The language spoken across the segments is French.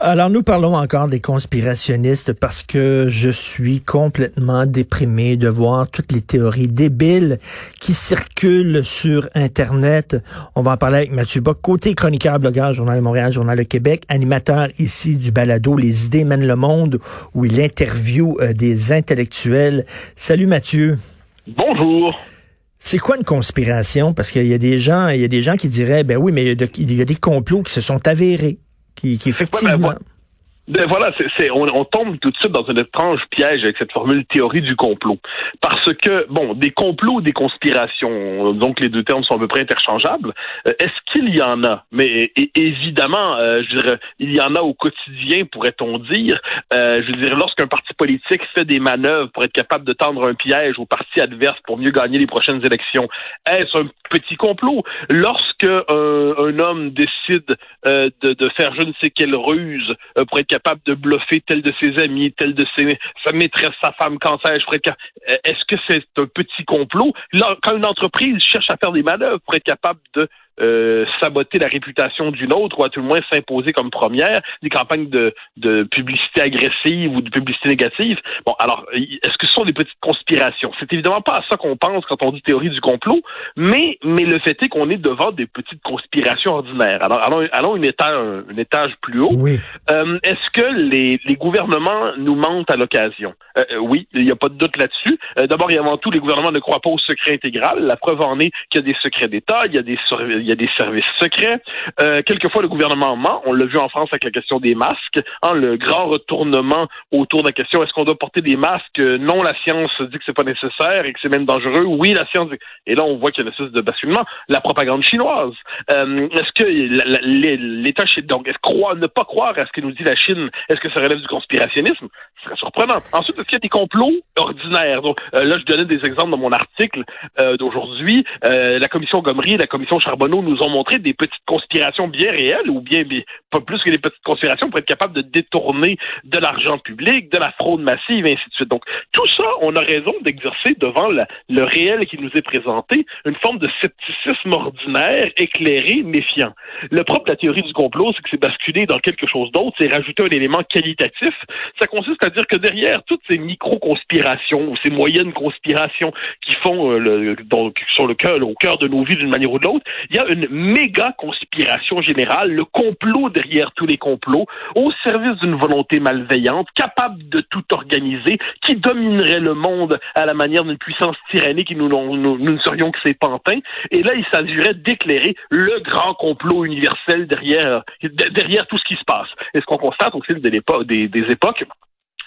Alors nous parlons encore des conspirationnistes parce que je suis complètement déprimé de voir toutes les théories débiles qui circulent sur Internet. On va en parler avec Mathieu Bock, côté chroniqueur, blogueur, Journal de Montréal, Journal de Québec, animateur ici du balado Les idées mènent le monde où il interviewe euh, des intellectuels. Salut Mathieu. Bonjour. C'est quoi une conspiration? Parce qu'il y a des gens, il y a des gens qui diraient, ben oui, mais il y a, des complots qui se sont avérés qui, qui effectivement... Ben voilà, c'est, on, on, tombe tout de suite dans un étrange piège avec cette formule théorie du complot. Parce que, bon, des complots des conspirations, donc les deux termes sont à peu près interchangeables, euh, est-ce qu'il y en a? Mais évidemment, euh, il y en a au quotidien, pourrait-on dire. Euh, je veux dire, lorsqu'un parti politique fait des manœuvres pour être capable de tendre un piège au parti adverse pour mieux gagner les prochaines élections, est-ce un petit complot? Lorsque un, homme décide de, de, faire je ne sais quelle ruse pour être capable de bluffer tel de ses amis, tel de ses, sa maîtresse, sa femme, quand sais Est-ce que c'est un petit complot? Quand une entreprise cherche à faire des manœuvres pour être capable de euh, saboter la réputation d'une autre ou à tout le moins s'imposer comme première, des campagnes de, de publicité agressive ou de publicité négative. Bon, alors, est-ce que ce sont des petites conspirations? C'est évidemment pas à ça qu'on pense quand on dit théorie du complot, mais, mais le fait est qu'on est devant des petites conspirations ordinaires. Alors, allons, allons une étage, un, étage plus haut. Oui. Euh, est-ce que les, les gouvernements nous mentent à l'occasion? Euh, oui, il n'y a pas de doute là-dessus. D'abord et avant tout, les gouvernements ne croient pas au secret intégral. La preuve en est qu'il y a des secrets d'État, il y a des y a des services secrets. Euh, quelquefois, le gouvernement ment. On l'a vu en France avec la question des masques. Hein, le grand retournement autour de la question est-ce qu'on doit porter des masques? Non, la science dit que c'est pas nécessaire et que c'est même dangereux. Oui, la science. Dit... Et là, on voit qu'il y a une espèce de basculement. La propagande chinoise. Euh, est-ce que l'État donc croire, ne pas croire à ce que nous dit la Chine Est-ce que ça relève du conspirationnisme? Ce serait surprenant. Ensuite, est-ce qu'il y a des complots ordinaires? Donc, euh, Là, je donnais des exemples dans mon article d'aujourd'hui. la commission Gomery, la commission Charbonneau nous ont montrer des petites conspirations bien réelles ou bien, pas plus que des petites conspirations pour être capable de détourner de l'argent public, de la fraude massive, et ainsi de suite. Donc, tout ça, on a raison d'exercer devant le réel qui nous est présenté une forme de scepticisme ordinaire, éclairé, méfiant. Le propre de la théorie du complot, c'est que c'est basculer dans quelque chose d'autre, c'est rajouter un élément qualitatif. Ça consiste à dire que derrière toutes ces micro-conspirations ou ces moyennes conspirations qui font euh, le, donc, sur le cœur, au cœur de nos vies d'une manière ou de l'autre, une méga conspiration générale, le complot derrière tous les complots, au service d'une volonté malveillante, capable de tout organiser, qui dominerait le monde à la manière d'une puissance tyrannique et nous, nous, ne serions que ses pantins. Et là, il s'agirait d'éclairer le grand complot universel derrière, derrière tout ce qui se passe. Et ce qu'on constate au fil de des, des époques,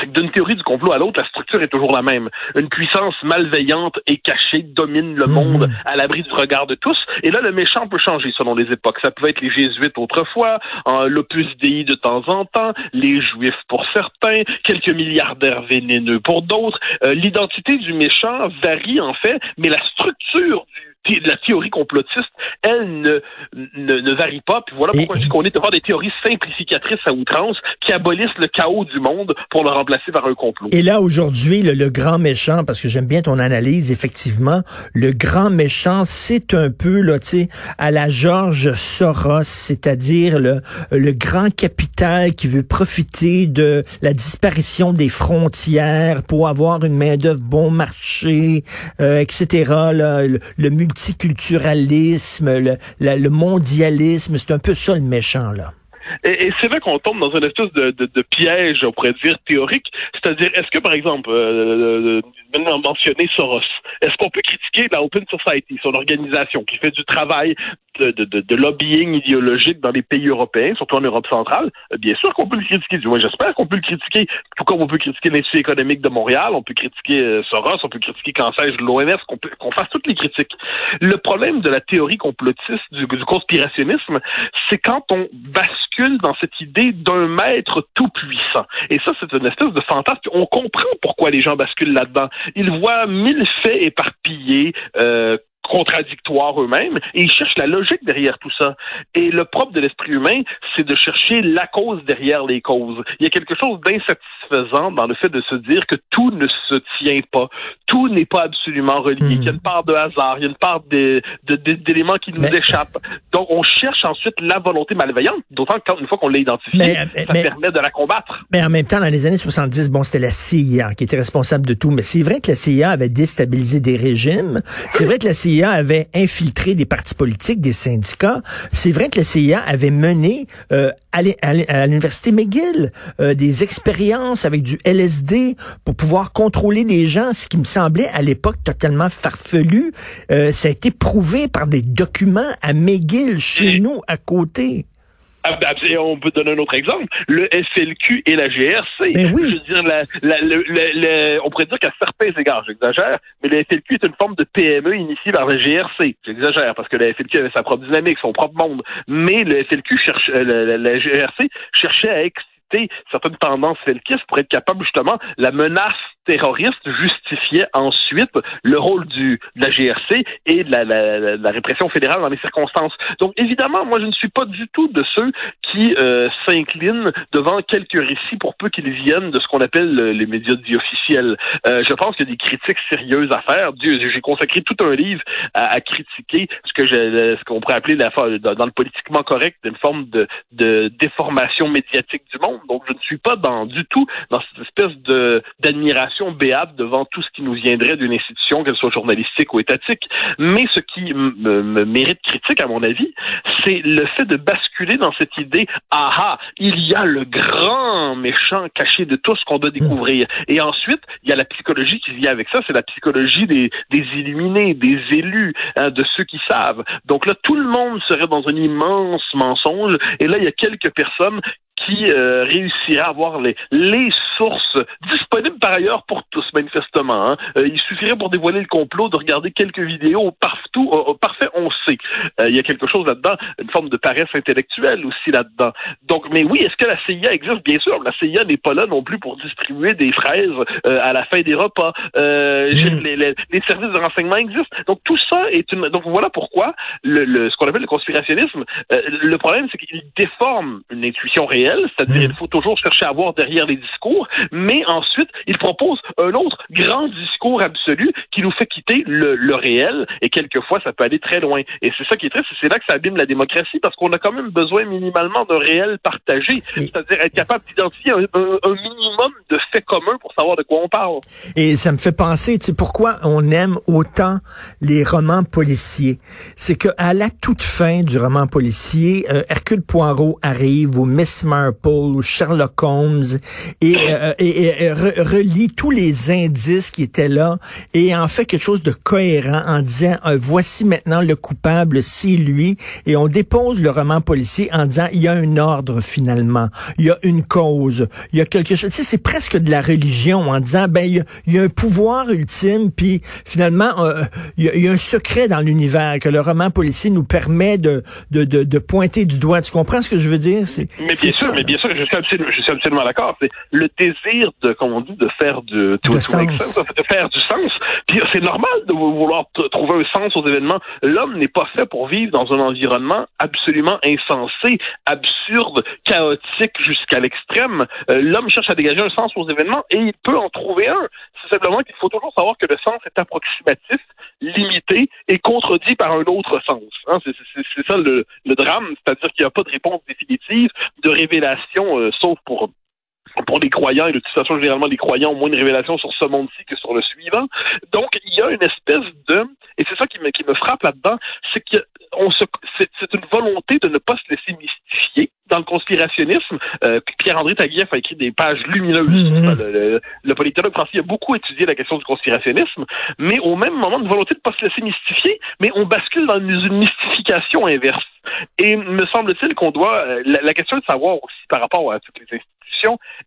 c'est que d'une théorie du complot à l'autre, la structure est toujours la même. Une puissance malveillante et cachée domine le monde mhm. à l'abri du regard de tous. Et là, le méchant peut changer selon les époques. Ça pouvait être les jésuites autrefois, l'opus dei de temps en temps, les juifs pour certains, quelques milliardaires vénéneux pour d'autres. Euh, l'identité du méchant varie en fait, mais la structure du la théorie complotiste, elle ne, ne, varie pas. Puis voilà pourquoi je dis qu'on est devant des théories simplificatrices à outrance qui abolissent le chaos du monde pour le remplacer par un complot. Et là, aujourd'hui, le, grand méchant, parce que j'aime bien ton analyse, effectivement, le grand méchant, c'est un peu, là, tu sais, à la George Soros, c'est-à-dire le, le grand capital qui veut profiter de la disparition des frontières pour avoir une main-d'œuvre bon marché, euh, etc., là, le, le multiculturalisme, le, le mondialisme, c'est un peu ça le méchant, là. Et, et c'est vrai qu'on tombe dans une espèce de, de, de, piège, on pourrait dire, théorique. C'est-à-dire, est-ce que, par exemple, euh, euh, mentionner Soros, est-ce qu'on peut critiquer la Open Society, son organisation, qui fait du travail de, de, de, lobbying idéologique dans les pays européens, surtout en Europe centrale? Euh, bien sûr qu'on peut le critiquer. Du moins, j'espère qu'on peut le critiquer. Tout comme on peut critiquer l'Institut économique de Montréal, on peut critiquer euh, Soros, on peut critiquer, quand l'OMS, qu'on qu'on fasse toutes les critiques. Le problème de la théorie complotiste, du, du conspirationnisme, c'est quand on bascule dans cette idée d'un maître tout-puissant. Et ça, c'est une espèce de fantasme. On comprend pourquoi les gens basculent là-dedans. Ils voient mille faits éparpillés, euh, contradictoires eux-mêmes et ils cherchent la logique derrière tout ça. Et le propre de l'esprit humain, c'est de chercher la cause derrière les causes. Il y a quelque chose d'insatisfaisant dans le fait de se dire que tout ne se tient pas, tout n'est pas absolument relié, qu'il y a une part de hasard, il y a une part d'éléments qui nous échappent. Donc on cherche ensuite la volonté malveillante, d'autant que une fois qu'on l'a identifiée, ça permet de la combattre. Mais en même temps, dans les années 70, bon, c'était la CIA qui était responsable de tout, mais c'est vrai que la CIA avait déstabilisé des régimes, c'est vrai que la CIA avait infiltré des partis politiques, des syndicats. C'est vrai que la CIA avait mené euh, à l'université McGill euh, des expériences avec du LSD pour pouvoir contrôler les gens, ce qui me semblait à l'époque totalement farfelu. Euh, ça a été prouvé par des documents à McGill, chez nous, à côté. On peut donner un autre exemple. Le FLQ et la GRC. Ben oui. Je veux dire, la, la, on pourrait dire qu'à certains égards, j'exagère, mais le FLQ est une forme de PME initiée par la GRC. J'exagère parce que la FLQ avait sa propre dynamique, son propre monde. Mais le FLQ cherche, euh, la, GRC cherchait à certaines tendances felkistes pour être capable justement la menace terroriste justifiait ensuite le rôle du, de la GRC et de la, la, la, répression fédérale dans les circonstances. Donc évidemment, moi je ne suis pas du tout de ceux qui euh, s'inclinent devant quelques récits pour peu qu'ils viennent de ce qu'on appelle les médias dits officiels. Euh, je pense qu'il y a des critiques sérieuses à faire. Dieu, j'ai consacré tout un livre à, à critiquer ce que je, ce qu'on pourrait appeler la, dans le politiquement correct une forme de, de déformation médiatique du monde. Donc je ne suis pas dans du tout dans cette espèce de d'admiration béable devant tout ce qui nous viendrait d'une institution, qu'elle soit journalistique ou étatique. Mais ce qui me mérite critique, à mon avis, c'est le fait de basculer dans cette idée, ah ah, il y a le grand méchant caché de tout ce qu'on doit découvrir. Et ensuite, il y a la psychologie qui vient avec ça, c'est la psychologie des, des illuminés, des élus, hein, de ceux qui savent. Donc là, tout le monde serait dans un immense mensonge. Et là, il y a quelques personnes qui euh, réussira à avoir les, les sources disponibles par ailleurs pour tous, manifestement. Hein. Euh, il suffirait pour dévoiler le complot de regarder quelques vidéos partout. Euh, parfait, on sait. il y a quelque chose là-dedans, une forme de paresse intellectuelle aussi là-dedans. Donc, mais oui, est-ce que la CIA existe? Bien sûr, la CIA n'est pas là non plus pour distribuer des fraises à la fin des repas. Mm. les, les, les, services de renseignement existent. Donc, tout ça est une... Donc, voilà pourquoi le, le ce qu'on appelle le conspirationnisme, le problème, c'est qu'il déforme une intuition réelle c'est-à-dire mm. il faut toujours chercher à voir derrière les discours, mais ensuite, il propose un autre grand discours absolu qui nous fait quitter le, réel, et quelquefois, ça peut aller très loin. Et c'est ça qui est triste, c'est là que ça abîme la démocratie, parce qu'on a quand même besoin minimalement d'un réel partagé, c'est-à-dire être capable d'identifier un, minimum de faits communs pour savoir de quoi on parle. Et ça me fait penser, tu sais, pourquoi on aime autant les romans policiers? C'est qu'à la toute fin du roman policier, euh, Hercule Poirot arrive au Miss Marple ou Sherlock Holmes et, euh, et, relie tous les indices qui étaient là et en fait quelque chose de cohérent en disant euh, voici maintenant le coupable, c'est lui et on dépose le roman policier en disant il y a un ordre finalement, il y a une cause, il y a quelque chose. Tu sais, c'est presque de la religion en disant ben il y a, un pouvoir ultime puis finalement euh, il, y a, un secret dans l'univers que le roman policier nous permet de, de, de, de pointer du doigt. Tu comprends ce que je veux dire? C'est, mais bien sûr, je suis absolument, je suis absolument d'accord. C'est le désir de, comme on dit, de faire du, de, sens. de faire du sens. C'est normal de vouloir trouver un sens aux événements. L'homme n'est pas fait pour vivre dans un environnement absolument insensé, absurde, chaotique jusqu'à l'extrême. Euh, l'homme cherche à dégager un sens aux événements et il peut en trouver un. C'est simplement qu'il faut toujours savoir que le sens est approximatif, limité et contredit par un autre sens. Hein, c'est ça le, le drame, c'est-à-dire qu'il n'y a pas de réponse définitive, de révélation, euh, sauf pour pour les croyants, et de toute façon, généralement, les croyants ont moins de révélations sur ce monde-ci que sur le suivant. Donc, il y a une espèce de, et c'est ça qui me, qui me frappe là-dedans, c'est que on se, c'est, une volonté de ne pas se laisser mystifier dans le conspirationnisme. Euh, Pierre-André Taguieff a écrit des pages lumineuses. Mm-hmm. Le, le, politologue français a beaucoup étudié la question du conspirationnisme, mais au même moment, une volonté de ne pas se laisser mystifier, mais on bascule dans une mystification inverse. Et me semble-t-il qu'on doit, euh, la, la, question de savoir aussi par rapport à toutes les institutions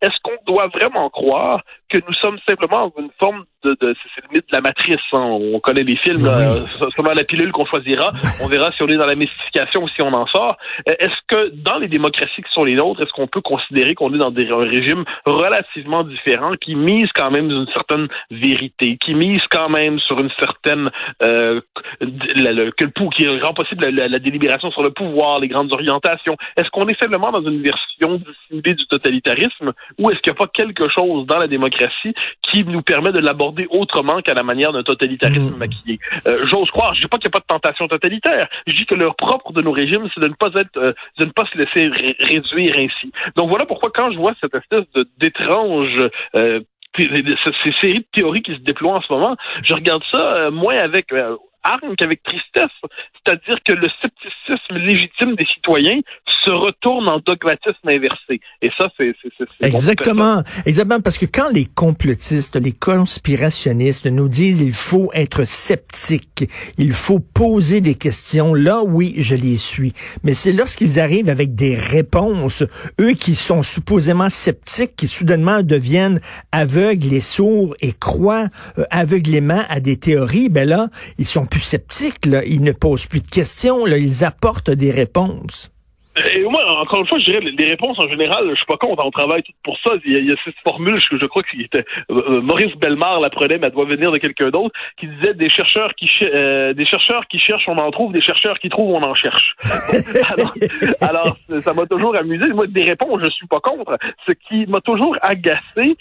est-ce qu'on doit vraiment croire que nous sommes simplement dans une forme de, de c'est le mythe de la matrice. Hein. On connaît les films, oui. la pilule qu'on choisira. On verra si on est dans la mystification ou si on en sort. Euh, est-ce que dans les démocraties qui sont les nôtres, est-ce qu'on peut considérer qu'on est dans des régimes relativement différents qui misent quand même une certaine vérité, qui misent quand même sur une certaine euh, le, que le qui rend possible la, la, délibération sur le pouvoir, les grandes orientations? Est-ce qu'on est simplement dans une version dissimulée du totalitarisme ou est-ce qu'il n'y a pas quelque chose dans la démocratie qui nous permet de l'aborder autrement qu'à la manière d'un totalitarisme mmh. maquillé. Euh, J'ose croire, je dis pas qu'il n'y a pas de tentation totalitaire. Je dis que le propre de nos régimes, c'est de ne pas être, euh, de ne pas se laisser réduire ainsi. Donc voilà pourquoi quand je vois cette espèce d'étrange euh, ces séries de théories qui se déploient en ce moment, je regarde ça euh, moins avec euh, arme qu'avec tristesse. C'est-à-dire que le scepticisme légitime des citoyens se retourne en dogmatisme inversé. Et ça, c'est... Exactement. Exactement, parce que quand les complotistes, les conspirationnistes nous disent il faut être sceptique, il faut poser des questions, là, oui, je les suis. Mais c'est lorsqu'ils arrivent avec des réponses, eux qui sont supposément sceptiques, qui soudainement deviennent aveugles et sourds et croient euh, aveuglément à des théories, ben là, ils sont plus sceptiques. Ils ne posent plus de questions. Ils apportent des réponses. Et moi, encore une fois, je dirais, les réponses en général, je suis pas contre, on travaille pour ça. Il y a, cette formule, je, je crois que c'était euh, euh, Maurice Bellemare la prenait, mais elle doit venir de quelqu'un d'autre, qui disait des chercheurs qui euh, des chercheurs qui cherchent, on en trouve, des chercheurs qui trouvent, on en cherche. alors, alors, ça m'a toujours amusé. Moi, des réponses, je suis pas contre. Ce qui m'a toujours agacé,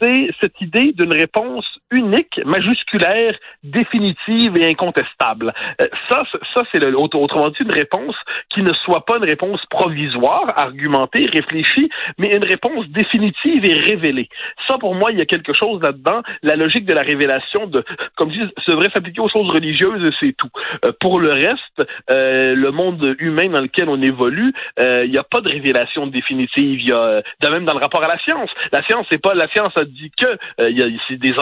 c'est cette idée d'une réponse unique, majusculaire, définitive et incontestable. Euh, ça, ça c'est autrement dit une réponse qui ne soit pas une réponse provisoire, argumentée, réfléchie, mais une réponse définitive et révélée. Ça, pour moi, il y a quelque chose là-dedans. La logique de la révélation, de, comme je dis, ça devrait s'appliquer aux choses religieuses c'est tout. Euh, pour le reste, euh, le monde humain dans lequel on évolue, il n'y a pas de révélation définitive. Il y a, de même dans le rapport à la science. La science, c'est pas la science a dit que euh, il y a ici des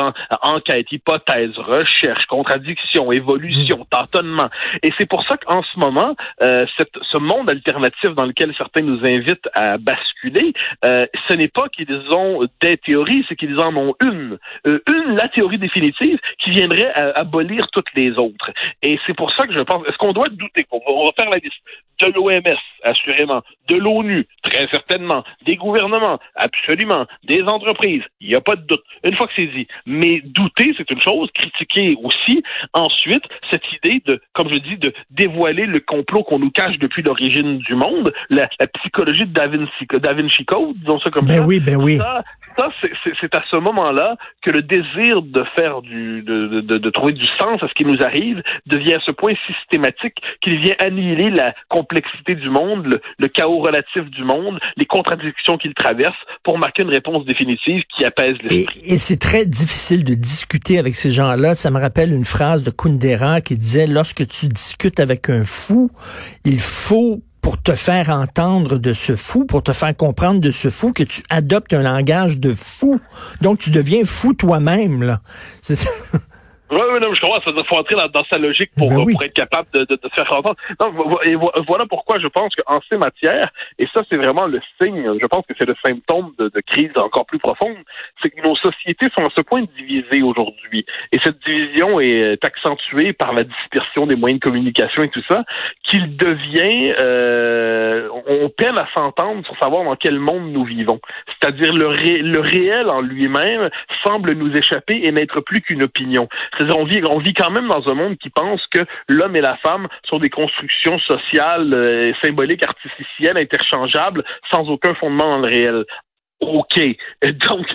enquêtes, hypothèses, recherches, contradictions, évolutions, mm. tâtonnements. Et c'est pour ça qu'en ce moment, euh, cette, ce monde alternatif dans lequel certains nous invitent à basculer, euh, ce n'est pas qu'ils ont des théories, c'est qu'ils en ont une. une, la théorie définitive, qui viendrait abolir toutes les autres. Et c'est pour ça que je pense, est-ce qu'on doit douter? On va faire la liste de l'OMS, assurément, de l'ONU, très certainement, des gouvernements, absolument, des entreprises, il n'y a pas de doute. Une fois que c'est dit. Mais douter, c'est une chose, critiquer aussi. Ensuite, cette idée de, comme je dis, de dévoiler le complot qu'on nous cache depuis l'origine du monde, la, psychologie de Da Vinci, da Vinci Code, disons ça comme ben ça. Oui, ben oui ça, c'est à ce moment-là que le désir de faire du, de, de, de, trouver du sens à ce qui nous arrive devient à ce point systématique qu'il vient annihiler la complexité du monde, le, chaos relatif du monde, les contradictions qu'il traverse pour marquer une réponse définitive qui apaise l'esprit. Et, et c'est très difficile de discuter avec ces gens-là. Ça me rappelle une phrase de Kundera qui disait, lorsque tu discutes avec un fou, il faut pour te faire entendre de ce fou, pour te faire comprendre de ce fou, que tu adoptes un langage de fou. Donc, tu deviens fou toi-même, là. Oui, oui, non, je comprends. Ça faut entrer dans, sa logique pour, ben pour être capable de, de, de, faire entendre. Donc, et voilà pourquoi je pense qu'en ces matières, et ça, c'est vraiment le signe, je pense que c'est le symptôme de, de, crise encore plus profonde, c'est que nos sociétés sont à ce point divisées aujourd'hui. Et cette division est accentuée par la dispersion des moyens de communication et tout ça, qu'il devient, euh, on peine à s'entendre pour savoir dans quel monde nous vivons. C'est-à-dire le, le réel en lui-même semble nous échapper et n'être plus qu'une opinion. C'est-à-dire, on vit, on vit quand même dans un monde qui pense que l'homme et la femme sont des constructions sociales, euh, symboliques, artificielles, interchangeables, sans aucun fondement dans le réel. OK. Donc,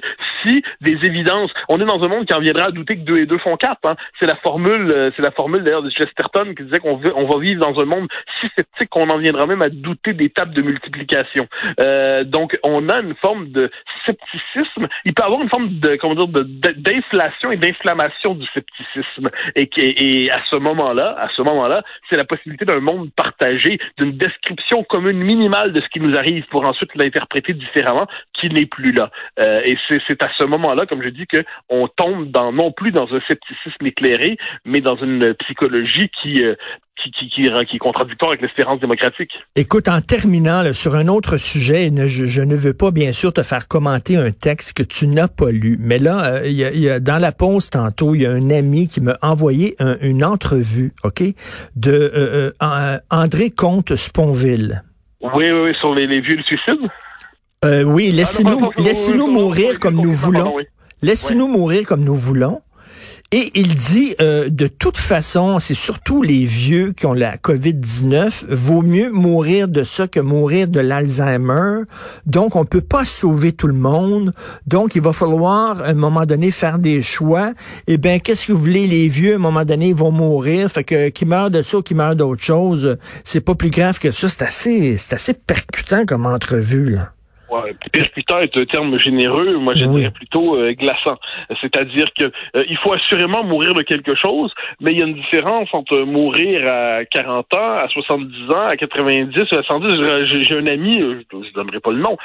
si des évidences, on est dans un monde qui en viendra à douter que deux et deux font quatre. Hein. C'est la formule, euh, c'est la formule d'ailleurs de Chesterton qui disait qu'on on va vivre dans un monde si sceptique qu'on en viendra même à douter des tables de multiplication. Euh, donc, on a une forme de scepticisme. Il peut y avoir une forme de, comment dire, d'inflation et d'inflammation du scepticisme. Et, et à ce moment-là, à ce moment-là, c'est la possibilité d'un monde partagé, d'une description commune minimale de ce qui nous arrive pour ensuite l'interpréter différemment, n'est plus là. Euh, et c'est à ce moment-là, comme je dis, que on tombe dans non plus dans un scepticisme éclairé, mais dans une psychologie qui euh, qui, qui, qui, qui, est contradictoire avec l'espérance démocratique. Écoute, en terminant sur un autre sujet, je, je, ne veux pas bien sûr te faire commenter un texte que tu n'as pas lu, mais là, euh, y, a, y, a, dans la pause tantôt, il y a un ami qui m'a envoyé un, une entrevue, ok, de euh, euh, André Comte Sponville. Oui, oui, oui, sur les, les vieux suicides. Euh, oui, laissez-nous ah, laissez nous mourir comme nous voulons. Laissez-nous mourir comme nous voulons. Et il dit, euh, de toute façon, c'est surtout les vieux qui ont la COVID-19, vaut mieux mourir de ça que mourir de l'Alzheimer. Donc, on peut pas sauver tout le monde. Donc, il va falloir, à un moment donné, faire des choix. Eh bien, qu'est-ce que vous voulez, les vieux, à un moment donné, ils vont mourir. Fait que, qui meurent de ça ou qui meurent d'autre chose, c'est pas plus grave que ça. C'est assez, c'est assez percutant comme entrevue, là. Ouais, percutant est un terme généreux, moi je dirais plutôt euh, glaçant. C'est-à-dire que euh, il faut assurément mourir de quelque chose, mais il y a une différence entre mourir à 40 ans, à 70 ans, à 90, à 110. J'ai un ami, euh, je, ne donnerai pas le nom,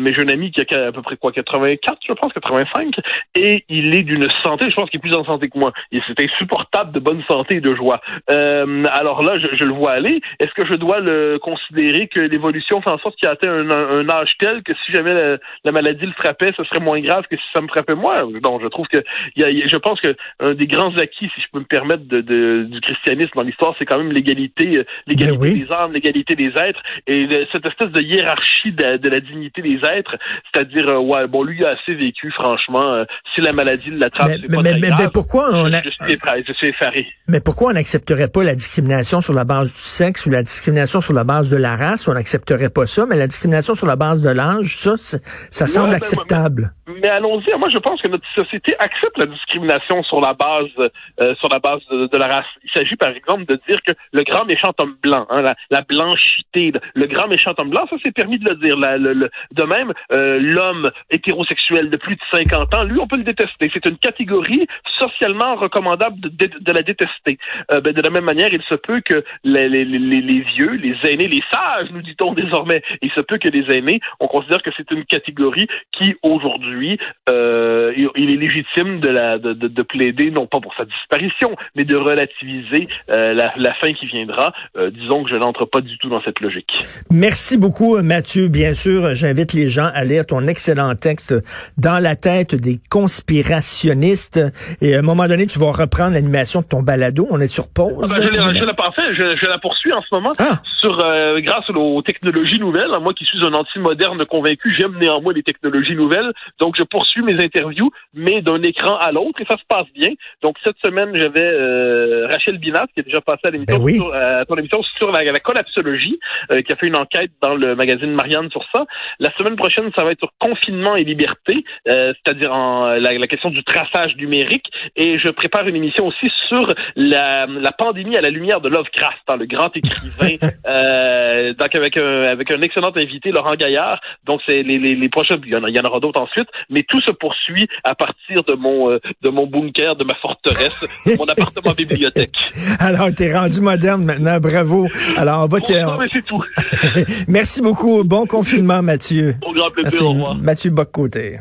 mais j'ai un ami qui a à peu près quoi, 84, je pense, 85, et il est d'une santé, je pense qu'il est plus en santé que moi. Et c'est insupportable de bonne santé et de joie. alors là, je, je, le vois aller. Est-ce que je dois le considérer que l'évolution fait en sorte qu'il a atteint un, un âge tel que si jamais la, maladie le frappait, ce serait moins grave que si ça me frappait moi. Donc, je trouve que y a, je pense que un des grands acquis, si je peux me permettre, de, du christianisme dans l'histoire, c'est quand même l'égalité, euh, l'égalité ben des âmes, l'égalité des êtres, et cette espèce de hiérarchie de, la dignité des êtres, c'est-à-dire, euh, ouais, bon, lui il a assez vécu, franchement. Euh, si la maladie l'attrape, c'est pas mais, mais, grave. pourquoi on a... je, suis, je suis effaré. Mais pourquoi on n'accepterait pas la discrimination sur la base du sexe ou la discrimination sur la base de la race? On n'accepterait pas ça, mais la discrimination sur la base de l'âge, ça, ça semble ben, acceptable. Mais, allons-y. Moi, je pense que notre société accepte la discrimination sur la base, euh, sur la base de, la race. Il s'agit, par exemple, de dire que le grand méchant homme blanc, hein, la, blanchité, le grand méchant homme blanc, ça c'est permis de le dire. de même, euh, l'homme hétérosexuel de plus de 50 ans, lui, on peut le détester. C'est une catégorie socialement recommandable de, la détester. Euh, ben, de la même manière, il se peut que les, les, les, vieux, les aînés, les sages, nous dit-on désormais, il se peut que les aînés, on considère que c'est une catégorie qui, aujourd'hui, euh, il est légitime de, la, de, de, plaider, non pas pour sa disparition, mais de relativiser euh, la, la, fin qui viendra. Euh, disons que je n'entre pas du tout dans cette logique. Merci beaucoup, Mathieu. Bien sûr, j'invite les gens à lire ton excellent texte Dans la tête des conspirationnistes. Et à un moment donné, tu vas reprendre l'animation de ton balado. On est sur pause. Ah ben, je, je, la parfait. Je, je, la poursuis en ce moment. Ah. Sur, euh, grâce aux technologies nouvelles. Moi qui suis un anti-moderne convaincu, j'aime néanmoins les technologies nouvelles. Donc, je poursuis mes interviews, mais d'un écran à l'autre, et ça se passe bien. Donc, cette semaine, j'avais euh, Rachel Binat, qui est déjà passée à l'émission ben sur, euh, ton émission sur la, collapsologie, euh, qui a fait une enquête dans le magazine Marianne sur ça. La semaine prochaine, ça va être sur confinement et liberté, c'est-à-dire en la, question du traçage numérique. Et je prépare une émission aussi sur la, la pandémie à la lumière de Lovecraft, hein, le grand écrivain, donc avec un, avec un excellent invité, Laurent Gaillard. Donc, c'est les, les, les prochaines, il y en, il y en aura d'autres ensuite, mais tout se poursuit à partir de mon euh, de mon bunker, de ma forteresse, de mon appartement bibliothèque. Alors, t'es rendu moderne maintenant, bravo. Alors, on va te... mais c'est tout. Merci beaucoup. Bon confinement, Mathieu. Au grand plaisir, au revoir. Mathieu Boccoté.